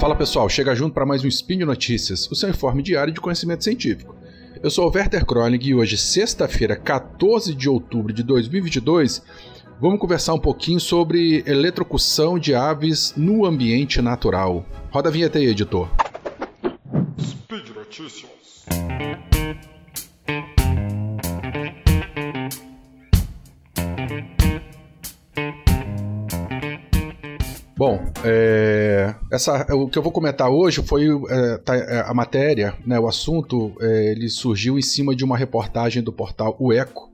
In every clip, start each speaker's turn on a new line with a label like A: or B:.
A: Fala pessoal, chega junto para mais um Spin de Notícias, o seu informe diário de conhecimento científico. Eu sou o Werther Kronig e hoje, sexta-feira, 14 de outubro de 2022, vamos conversar um pouquinho sobre eletrocução de aves no ambiente natural. Roda a vinheta aí, editor. Speed Notícias. Bom, é, essa, o que eu vou comentar hoje foi é, tá, é, a matéria, né, o assunto, é, ele surgiu em cima de uma reportagem do portal O Eco.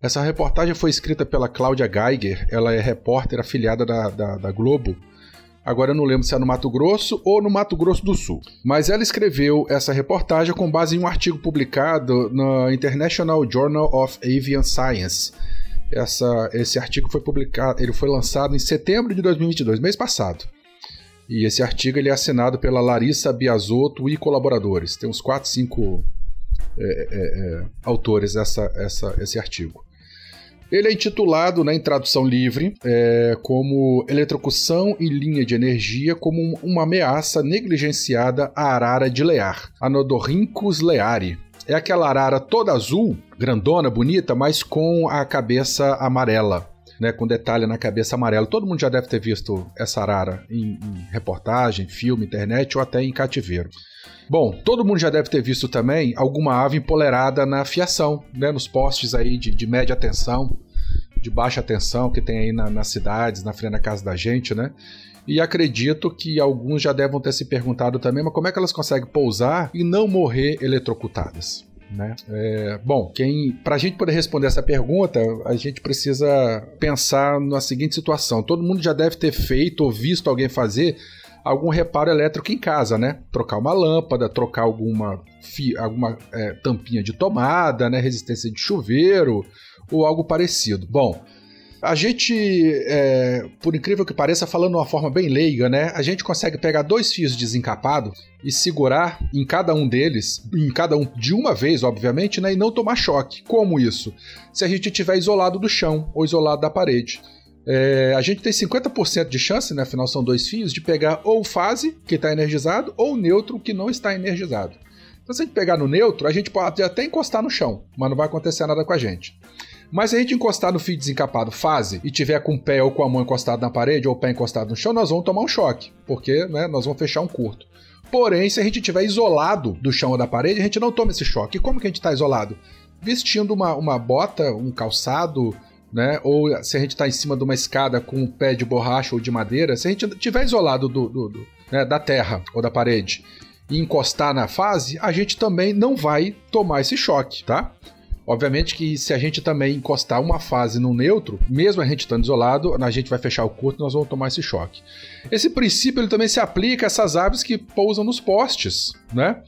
A: Essa reportagem foi escrita pela Cláudia Geiger, ela é repórter afiliada da, da, da Globo. Agora eu não lembro se é no Mato Grosso ou no Mato Grosso do Sul. Mas ela escreveu essa reportagem com base em um artigo publicado no International Journal of Avian Science, essa, esse artigo foi publicado, ele foi lançado em setembro de 2022, mês passado. E esse artigo ele é assinado pela Larissa Biasotto e colaboradores. Tem uns 4, 5 é, é, é, autores essa, essa, esse artigo. Ele é intitulado, né, em tradução livre, é, como Eletrocução e linha de energia como uma ameaça negligenciada à arara de Lear, Anodorhynchus leari, é aquela arara toda azul, grandona, bonita, mas com a cabeça amarela. Né, com detalhe na cabeça amarela. Todo mundo já deve ter visto essa arara em, em, reportagem, filme, internet ou até em cativeiro. Bom, todo mundo já deve ter visto também alguma ave empolerada na fiação, né, nos postes aí de, de média tensão, de baixa tensão que tem aí na, nas cidades, na frente da casa da gente, né? E acredito que alguns já devem ter se perguntado também, mas como é que elas conseguem pousar e não morrer eletrocutadas? Né? É, bom, quem, para a gente poder responder essa pergunta, a gente precisa pensar na seguinte situação: todo mundo já deve ter feito ou visto alguém fazer algum reparo elétrico em casa, né? Trocar uma lâmpada, trocar alguma, alguma é, tampinha de tomada, né? Resistência de chuveiro ou algo parecido. Bom, a gente, é, por incrível que pareça, falando de uma forma bem leiga, né? A gente consegue pegar dois fios desencapados e segurar em cada um deles, em cada um de uma vez, obviamente, né? E não tomar choque. Como isso? Se a gente estiver isolado do chão ou isolado da parede. É, a gente tem 50% de chance, né? Afinal, são dois fios, de pegar ou fase, que está energizado, ou neutro, que não está energizado. Então, se a gente pegar no neutro, a gente pode até encostar no chão, mas não vai acontecer nada com a gente. Mas se a gente encostar no fio desencapado fase e tiver com o pé ou com a mão encostado na parede ou o pé encostado no chão, nós vamos tomar um choque, porque né, nós vamos fechar um curto. Porém, se a gente estiver isolado do chão ou da parede, a gente não toma esse choque. E como que a gente está isolado? Vestindo uma, uma bota, um calçado, né? Ou se a gente está em cima de uma escada com um pé de borracha ou de madeira, se a gente estiver isolado do, do, do né, da terra ou da parede e encostar na fase, a gente também não vai tomar esse choque, tá? Obviamente que se a gente também encostar uma fase no neutro, mesmo a gente estando isolado, a gente vai fechar o curto e nós vamos tomar esse choque. Esse princípio ele também se aplica a essas aves que pousam nos postes, né?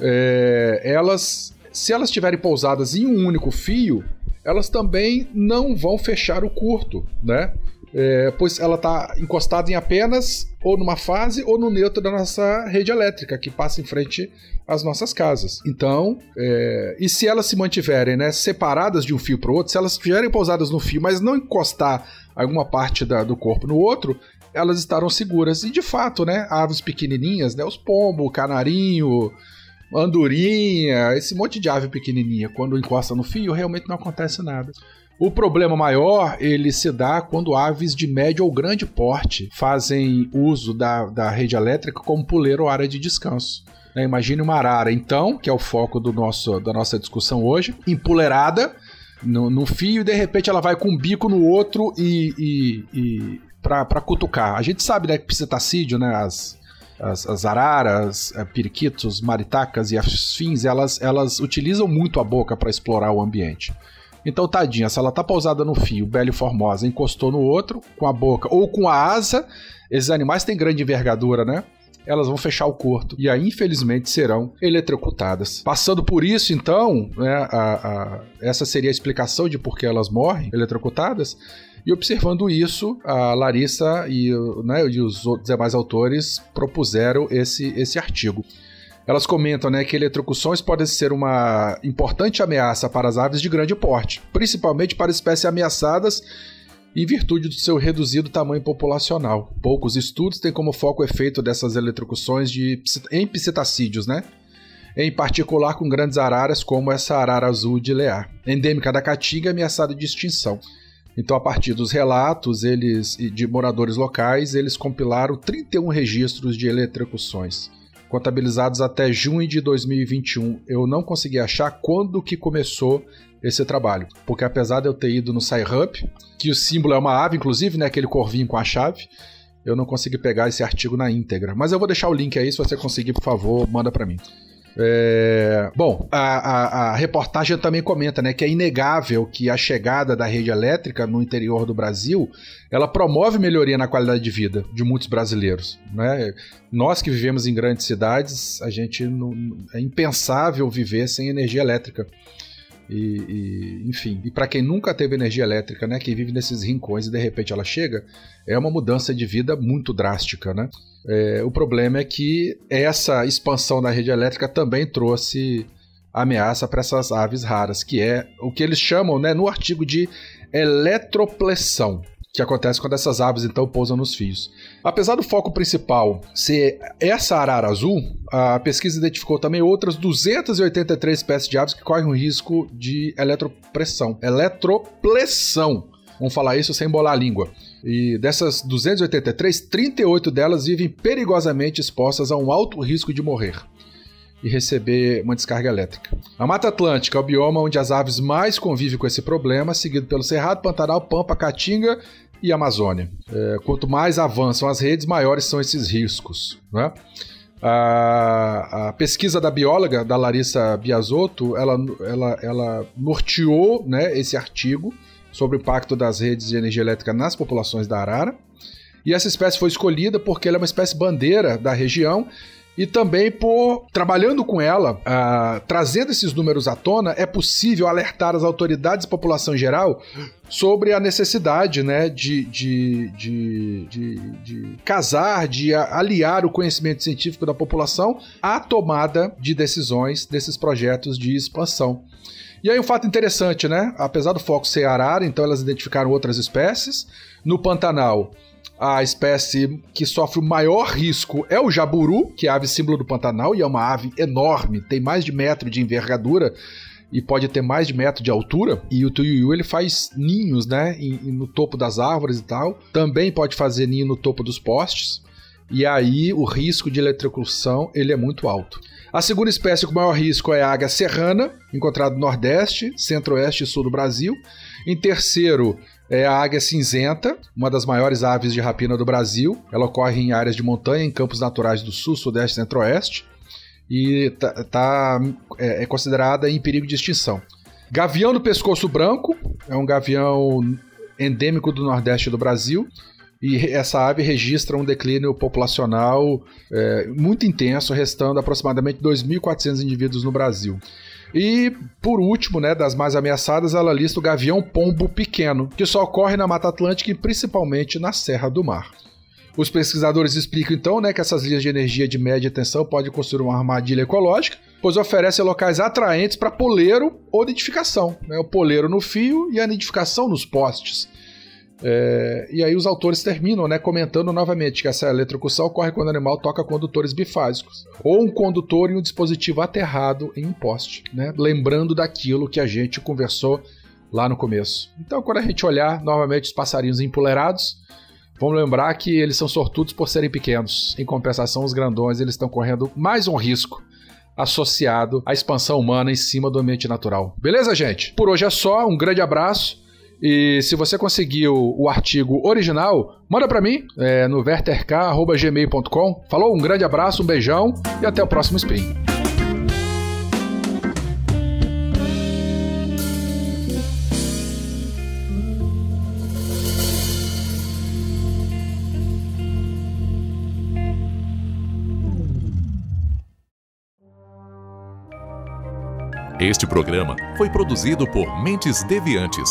A: É, elas, se elas estiverem pousadas em um único fio, elas também não vão fechar o curto, né? É, pois ela está encostada em apenas ou numa fase ou no neutro da nossa rede elétrica que passa em frente às nossas casas. Então, é, e se elas se mantiverem né, separadas de um fio para o outro, se elas estiverem pousadas no fio, mas não encostar alguma parte da, do corpo no outro, elas estarão seguras. E de fato, né, aves pequenininhas, né, os pombos, canarinho, andorinha, esse monte de ave pequenininha, quando encosta no fio, realmente não acontece nada. O problema maior ele se dá quando aves de médio ou grande porte fazem uso da, da rede elétrica como puleiro ou área de descanso. Né? Imagine uma arara, então, que é o foco do nosso, da nossa discussão hoje, empoleirada no, no fio e de repente ela vai com um bico no outro e, e, e para cutucar. A gente sabe né, que psitacídio, né, as, as, as, araras, é, periquitos, maritacas e afins, elas, elas utilizam muito a boca para explorar o ambiente. Então, tadinha, se ela tá pousada no fio, Bela e Formosa encostou no outro, com a boca ou com a asa, esses animais têm grande envergadura, né? elas vão fechar o corto e aí, infelizmente, serão eletrocutadas. Passando por isso, então, né, a, a, essa seria a explicação de por que elas morrem eletrocutadas. E observando isso, a Larissa e, né, e os demais autores propuseram esse, esse artigo. Elas comentam né, que eletrocuções podem ser uma importante ameaça para as aves de grande porte, principalmente para espécies ameaçadas em virtude do seu reduzido tamanho populacional. Poucos estudos têm como foco o efeito dessas eletrocuções de, em psitacídeos, né? Em particular com grandes araras como essa arara azul de Lear, endêmica da Caatinga ameaçada de extinção. Então, a partir dos relatos eles de moradores locais, eles compilaram 31 registros de eletrocuções, contabilizados até junho de 2021. Eu não consegui achar quando que começou esse trabalho, porque apesar de eu ter ido no SciHub, que o símbolo é uma ave, inclusive, né, aquele corvinho com a chave, eu não consegui pegar esse artigo na íntegra. Mas eu vou deixar o link aí, se você conseguir, por favor, manda para mim. É... Bom, a, a, a, reportagem também comenta né, que é inegável que a chegada da rede elétrica no interior do Brasil ela promove melhoria na qualidade de vida de muitos brasileiros. Né? Nós que vivemos em grandes cidades, a gente não, é impensável viver sem energia elétrica. E, e, enfim, e para quem nunca teve energia elétrica, né, quem vive nesses rincões e de repente ela chega, é uma mudança de vida muito drástica, né? É, o problema é que essa expansão da rede elétrica também trouxe ameaça para essas aves raras, que é o que eles chamam, né, no artigo de eletroplessão que acontece quando essas aves então pousam nos fios. Apesar do foco principal ser essa arara azul, a pesquisa identificou também outras 283 espécies de aves que correm o risco de eletropressão, eletroplessão. Vamos falar isso sem bolar a língua. E dessas 283, 38 delas vivem perigosamente expostas a um alto risco de morrer e receber uma descarga elétrica. A Mata Atlântica é o bioma onde as aves mais convivem com esse problema, seguido pelo Cerrado, Pantanal, Pampa, Caatinga e Amazônia. É, quanto mais avançam as redes, maiores são esses riscos. Né? A, a, pesquisa da bióloga, da Larissa Biasotto, ela, ela, ela norteou né, esse artigo sobre o impacto das redes de energia elétrica nas populações da arara. E essa espécie foi escolhida porque ela é uma espécie bandeira da região e também por, trabalhando com ela, uh, trazendo esses números à tona, é possível alertar as autoridades e população em geral sobre a necessidade né, de, de, de, de, casar, de aliar o conhecimento científico da população à tomada de decisões desses projetos de expansão. E aí um fato interessante, né? Apesar do foco ser arara, então elas identificaram outras espécies. No Pantanal, a espécie que sofre o maior risco é o jaburu, que é a ave símbolo do Pantanal e é uma ave enorme, tem mais de metro de envergadura e pode ter mais de metro de altura. E o tuiuiu ele faz ninhos, né, no topo das árvores e tal. Também pode fazer ninho no topo dos postes. E aí o risco de eletrocução ele é muito alto. A segunda espécie com maior risco é a águia serrana, encontrada no Nordeste, Centro-Oeste e Sul do Brasil. Em terceiro, é a águia cinzenta, uma das maiores aves de rapina do Brasil. Ela ocorre em áreas de montanha, em campos naturais do sul, sudeste e centro-oeste. E tá, tá é, é, considerada em perigo de extinção. Gavião do pescoço branco é um gavião endêmico do nordeste do Brasil. E essa ave registra um declínio populacional é, muito intenso, restando aproximadamente 2.400 indivíduos no Brasil. E, por último, né, das mais ameaçadas, ela lista o gavião pombo pequeno, que só ocorre na Mata Atlântica e principalmente na Serra do Mar. Os pesquisadores explicam então né, que essas linhas de energia de média tensão podem construir uma armadilha ecológica, pois oferecem locais atraentes para poleiro ou nidificação. Né, o poleiro no fio e a nidificação nos postes. É, e aí os autores terminam né, comentando novamente que essa eletrocução ocorre quando o animal toca condutores bifásicos, ou um condutor em um dispositivo aterrado em um poste, né, lembrando daquilo que a gente conversou lá no começo. Então, quando a gente olhar novamente os passarinhos empoleirados, vamos lembrar que eles são sortudos por serem pequenos. Em compensação, os grandões eles estão correndo mais um risco associado à expansão humana em cima do ambiente natural. Beleza, gente? Por hoje é só. Um grande abraço. E se você conseguiu o artigo original, manda para mim é, no verterk.gmail.com. Falou, um grande abraço, um beijão e até o próximo Spin.
B: Este programa foi produzido por Mentes Deviantes